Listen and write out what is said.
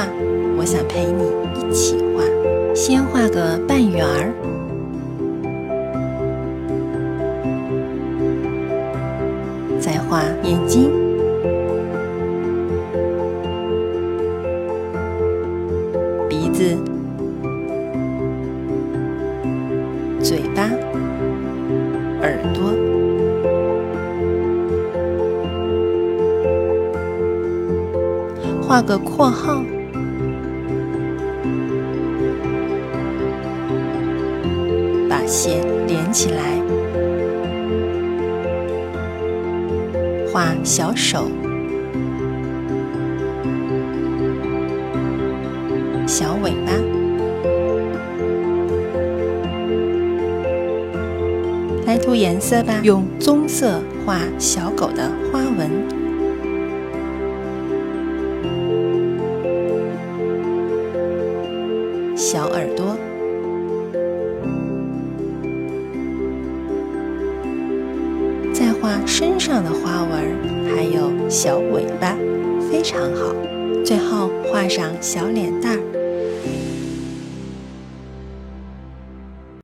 画，我想陪你一起画。先画个半圆儿，再画眼睛、鼻子、嘴巴、耳朵。画个括号，把线连起来，画小手、小尾巴，来涂颜色吧，用棕色画小狗的花纹。小耳朵，画身上的花纹，还有小尾巴，非常好。最后画上小脸蛋儿。